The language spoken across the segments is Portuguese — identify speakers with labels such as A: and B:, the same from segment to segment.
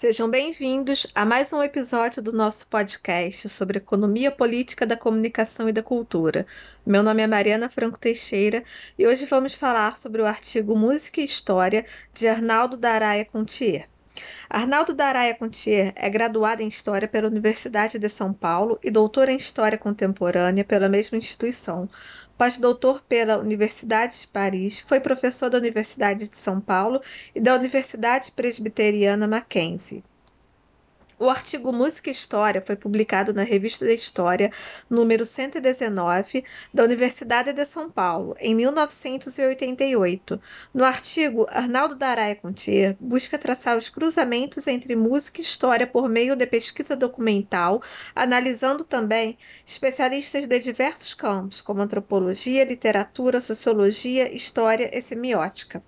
A: Sejam bem-vindos a mais um episódio do nosso podcast sobre economia política da comunicação e da cultura. Meu nome é Mariana Franco Teixeira e hoje vamos falar sobre o artigo Música e História de Arnaldo Daraia Contier. Arnaldo Daraia Contier é graduado em História pela Universidade de São Paulo e doutor em História Contemporânea pela mesma instituição. Pós-doutor pela Universidade de Paris, foi professor da Universidade de São Paulo e da Universidade Presbiteriana Mackenzie. O artigo Música e História foi publicado na Revista da História, número 119, da Universidade de São Paulo, em 1988. No artigo, Arnaldo Daraia Contier busca traçar os cruzamentos entre música e história por meio de pesquisa documental, analisando também especialistas de diversos campos, como antropologia, literatura, sociologia, história e semiótica.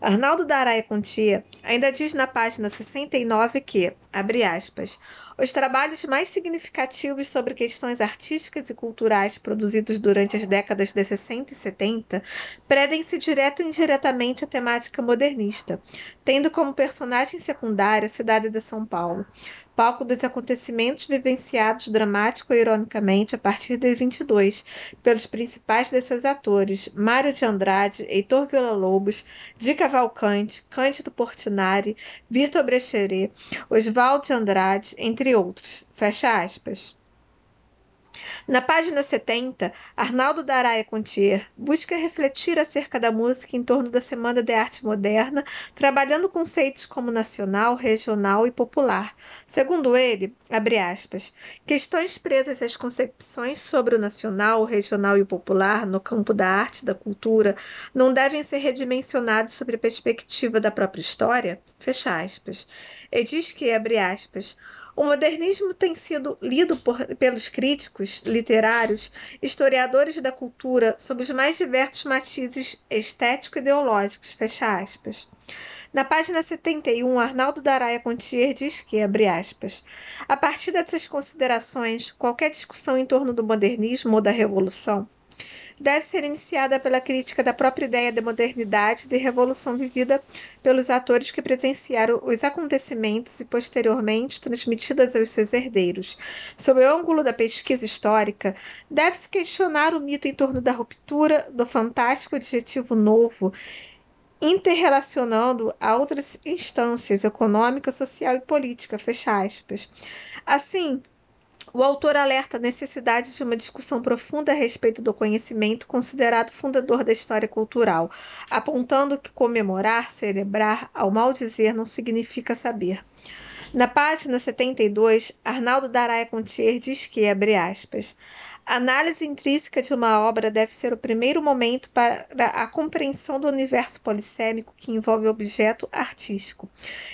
A: Arnaldo Daraia Contier ainda diz na página 69 que, abre aspas, aspas, os trabalhos mais significativos sobre questões artísticas e culturais produzidos durante as décadas de 60 e 70 predem-se direto e indiretamente à temática modernista, tendo como personagem secundária a cidade de São Paulo, palco dos acontecimentos vivenciados dramático e ironicamente a partir de 22 pelos principais de seus atores, Mário de Andrade, Heitor Villa-Lobos, Di Cavalcante, Cândido Portinari, Vitor Brecheret, Oswaldo de Andrade, entre outros. Fecha aspas. Na página 70, Arnaldo Daraia Contier busca refletir acerca da música em torno da Semana de Arte Moderna, trabalhando conceitos como nacional, regional e popular. Segundo ele, aspas, questões presas às concepções sobre o nacional, o regional e o popular no campo da arte e da cultura não devem ser redimensionados sobre a perspectiva da própria história? Fecha aspas. E diz que, abre aspas, o modernismo tem sido lido por, pelos críticos literários, historiadores da cultura, sob os mais diversos matizes estético-ideológicos. Fecha aspas. Na página 71, Arnaldo Daraia Contier diz que, abre aspas, a partir dessas considerações, qualquer discussão em torno do modernismo ou da revolução deve ser iniciada pela crítica da própria ideia de modernidade e de revolução vivida pelos atores que presenciaram os acontecimentos e posteriormente transmitidas aos seus herdeiros. Sob o ângulo da pesquisa histórica, deve-se questionar o mito em torno da ruptura, do fantástico adjetivo novo interrelacionando a outras instâncias econômica, social e política, fecha aspas. Assim, o autor alerta a necessidade de uma discussão profunda a respeito do conhecimento considerado fundador da história cultural, apontando que comemorar, celebrar, ao mal dizer, não significa saber. Na página 72, Arnaldo Daraia Contier diz que, abre aspas, a análise intrínseca de uma obra deve ser o primeiro momento para a compreensão do universo polissêmico que envolve o objeto artístico.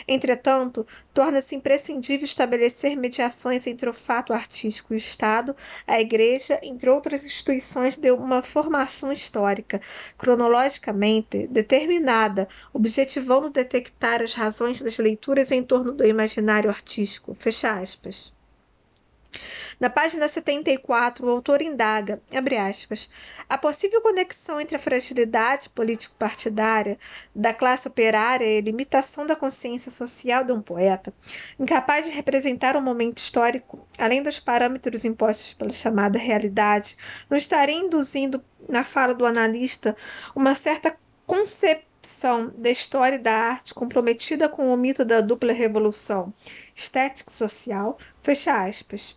A: Entretanto, torna-se imprescindível estabelecer mediações entre o fato artístico e o Estado, a Igreja, entre outras instituições de uma formação histórica, cronologicamente determinada, objetivando detectar as razões das leituras em torno do imaginário artístico. Fecha aspas. Na página 74, o autor indaga, aspas, a possível conexão entre a fragilidade político-partidária da classe operária e a limitação da consciência social de um poeta, incapaz de representar um momento histórico, além dos parâmetros impostos pela chamada realidade, não estaria induzindo na fala do analista uma certa concepção da história da arte comprometida com o mito da dupla revolução estético-social, fecha aspas.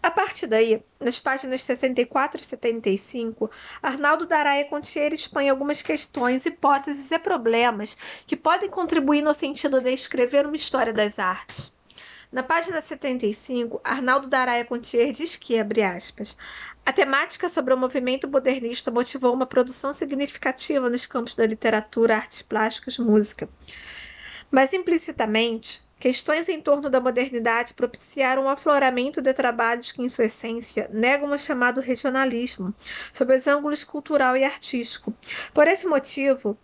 A: A partir daí, nas páginas 64 e 75, Arnaldo Daraia Contier expõe algumas questões, hipóteses e problemas que podem contribuir no sentido de escrever uma história das artes. Na página 75, Arnaldo Daraia Contier diz que, abre aspas, a temática sobre o movimento modernista motivou uma produção significativa nos campos da literatura, artes plásticas, música. Mas implicitamente, Questões em torno da modernidade propiciaram o afloramento de trabalhos que, em sua essência, negam o chamado regionalismo, sob os ângulos cultural e artístico. Por esse motivo,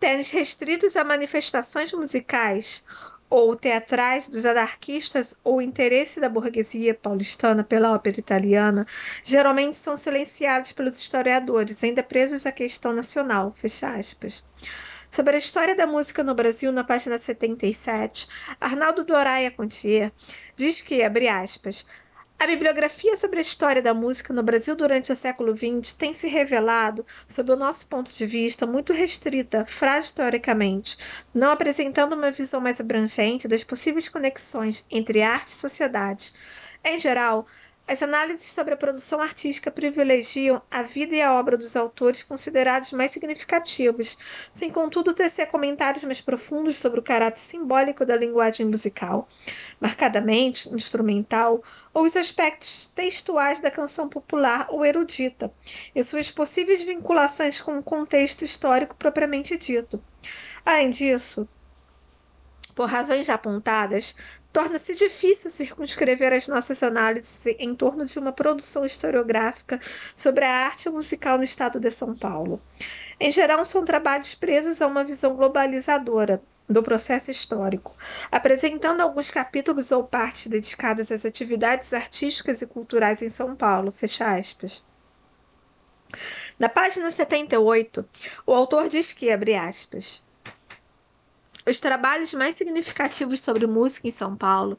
A: tênis restritos a manifestações musicais ou teatrais dos anarquistas ou interesse da burguesia paulistana pela ópera italiana geralmente são silenciados pelos historiadores, ainda presos à questão nacional. Fecha aspas. Sobre a história da música no Brasil, na página 77, Arnaldo Doraia Contier diz que, abre aspas, a bibliografia sobre a história da música no Brasil durante o século XX tem se revelado, sob o nosso ponto de vista, muito restrita, frágil historicamente, não apresentando uma visão mais abrangente das possíveis conexões entre arte e sociedade. Em geral, as análises sobre a produção artística privilegiam a vida e a obra dos autores considerados mais significativos, sem contudo tecer comentários mais profundos sobre o caráter simbólico da linguagem musical, marcadamente instrumental, ou os aspectos textuais da canção popular ou erudita, e suas possíveis vinculações com o contexto histórico propriamente dito. Além disso, por razões já apontadas, torna-se difícil circunscrever as nossas análises em torno de uma produção historiográfica sobre a arte musical no estado de São Paulo. Em geral, são trabalhos presos a uma visão globalizadora do processo histórico, apresentando alguns capítulos ou partes dedicadas às atividades artísticas e culturais em São Paulo. Fecha aspas. Na página 78, o autor diz que, abre aspas, os trabalhos mais significativos sobre música em São Paulo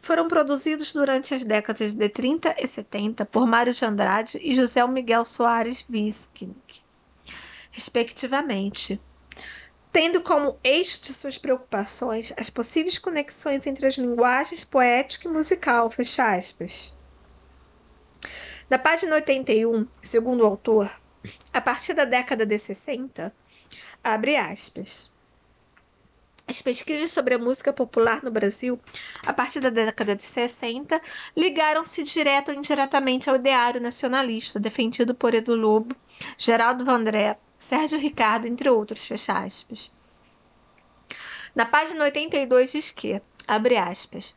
A: foram produzidos durante as décadas de 30 e 70 por Mário de Andrade e José Miguel Soares Wisking, respectivamente, tendo como eixo de suas preocupações as possíveis conexões entre as linguagens poética e musical. Fecha aspas. Na página 81, segundo o autor, a partir da década de 60, abre aspas. As pesquisas sobre a música popular no Brasil, a partir da década de 60, ligaram-se direto ou indiretamente ao ideário nacionalista defendido por Edu Lobo, Geraldo Vandré, Sérgio Ricardo, entre outros, fecha aspas. Na página 82 diz que, abre aspas,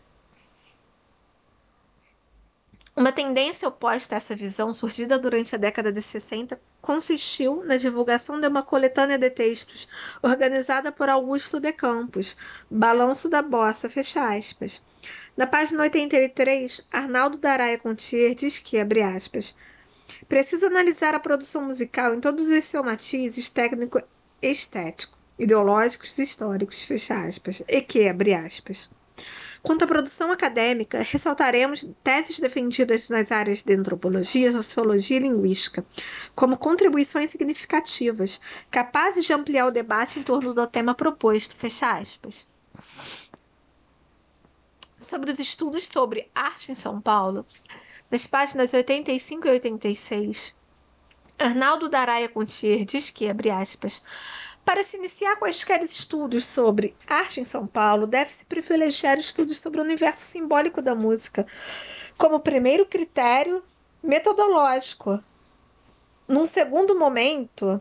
A: uma tendência oposta a essa visão, surgida durante a década de 60, consistiu na divulgação de uma coletânea de textos organizada por Augusto de Campos, Balanço da Bossa, fecha aspas. Na página 83, Arnaldo Daraia Contier diz que, abre aspas, preciso analisar a produção musical em todos os seus matizes técnico estético, ideológicos e históricos, fecha aspas, e que, abre aspas, Quanto à produção acadêmica, ressaltaremos teses defendidas nas áreas de antropologia, sociologia e linguística, como contribuições significativas, capazes de ampliar o debate em torno do tema proposto. Fecha aspas. Sobre os estudos sobre arte em São Paulo, nas páginas 85 e 86, Arnaldo Daraia Contier diz que, abre aspas, para se iniciar quaisquer estudos sobre arte em São Paulo, deve-se privilegiar estudos sobre o universo simbólico da música, como primeiro critério metodológico. Num segundo momento,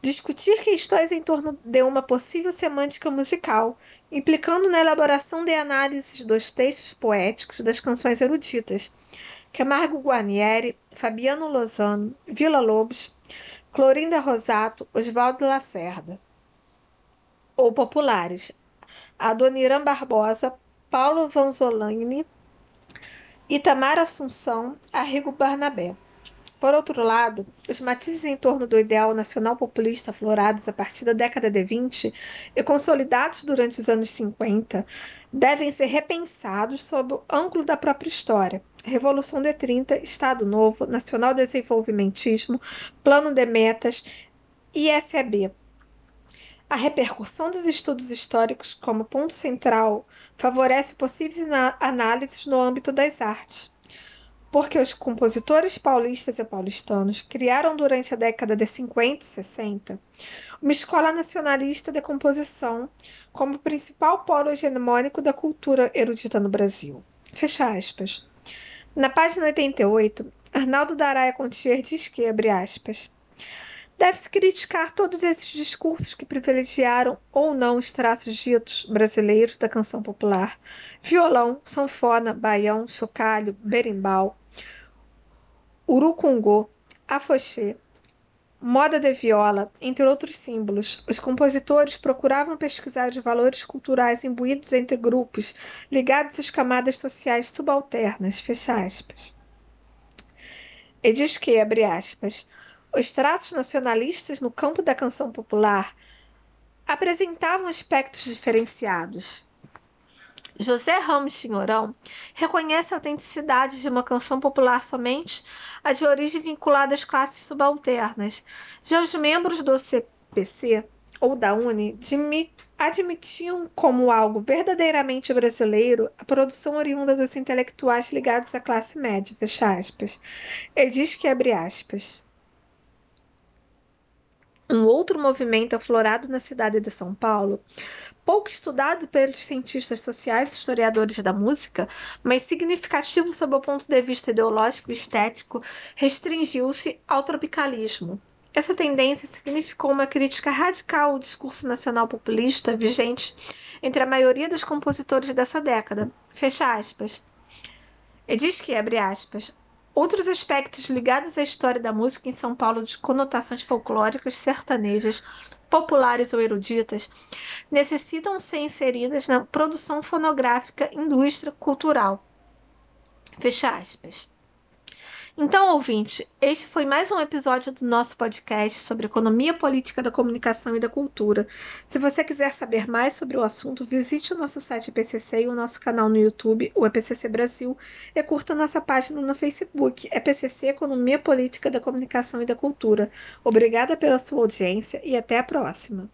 A: discutir questões em torno de uma possível semântica musical, implicando na elaboração de análises dos textos poéticos das canções eruditas, Camargo Guarnieri, Fabiano Lozano, Vila Lobos, Clorinda Rosato, Oswaldo Lacerda. Ou populares: Adoniran Barbosa, Paulo Vanzolini, Itamar Assunção, Arrigo Barnabé. Por outro lado, os matizes em torno do ideal nacional populista aflorados a partir da década de 20 e consolidados durante os anos 50 devem ser repensados sob o ângulo da própria história. Revolução de 30, Estado Novo, Nacional Desenvolvimentismo, Plano de Metas, ISEB. A repercussão dos estudos históricos como ponto central favorece possíveis análises no âmbito das artes porque os compositores paulistas e paulistanos criaram durante a década de 50 e 60 uma escola nacionalista de composição como principal polo hegemônico da cultura erudita no Brasil. Fecha aspas. Na página 88, Arnaldo Daraia Contier diz que, abre aspas, Deve-se criticar todos esses discursos que privilegiaram ou não os traços ditos brasileiros da canção popular: violão, sanfona, baião, chocalho, berimbau, urucungô, afoxê, moda de viola, entre outros símbolos. Os compositores procuravam pesquisar os valores culturais imbuídos entre grupos ligados às camadas sociais subalternas. Fecha aspas. E diz que, abre aspas, os traços nacionalistas no campo da canção popular apresentavam aspectos diferenciados. José Ramos Chinhorão reconhece a autenticidade de uma canção popular somente a de origem vinculada às classes subalternas. Já os membros do CPC ou da UNE admitiam como algo verdadeiramente brasileiro a produção oriunda dos intelectuais ligados à classe média. Fecha aspas. Ele diz que abre aspas. Um outro movimento aflorado na cidade de São Paulo, pouco estudado pelos cientistas sociais e historiadores da música, mas significativo sob o ponto de vista ideológico e estético, restringiu-se ao tropicalismo. Essa tendência significou uma crítica radical ao discurso nacional populista vigente entre a maioria dos compositores dessa década. Fecha aspas. E diz que, abre aspas, Outros aspectos ligados à história da música em São Paulo de conotações folclóricas, sertanejas, populares ou eruditas, necessitam ser inseridas na produção fonográfica indústria cultural. Fecha aspas. Então, ouvinte, este foi mais um episódio do nosso podcast sobre economia política da comunicação e da cultura. Se você quiser saber mais sobre o assunto, visite o nosso site EPCC e o nosso canal no YouTube, o EPCC Brasil, e curta nossa página no Facebook, EPCC Economia Política da Comunicação e da Cultura. Obrigada pela sua audiência e até a próxima.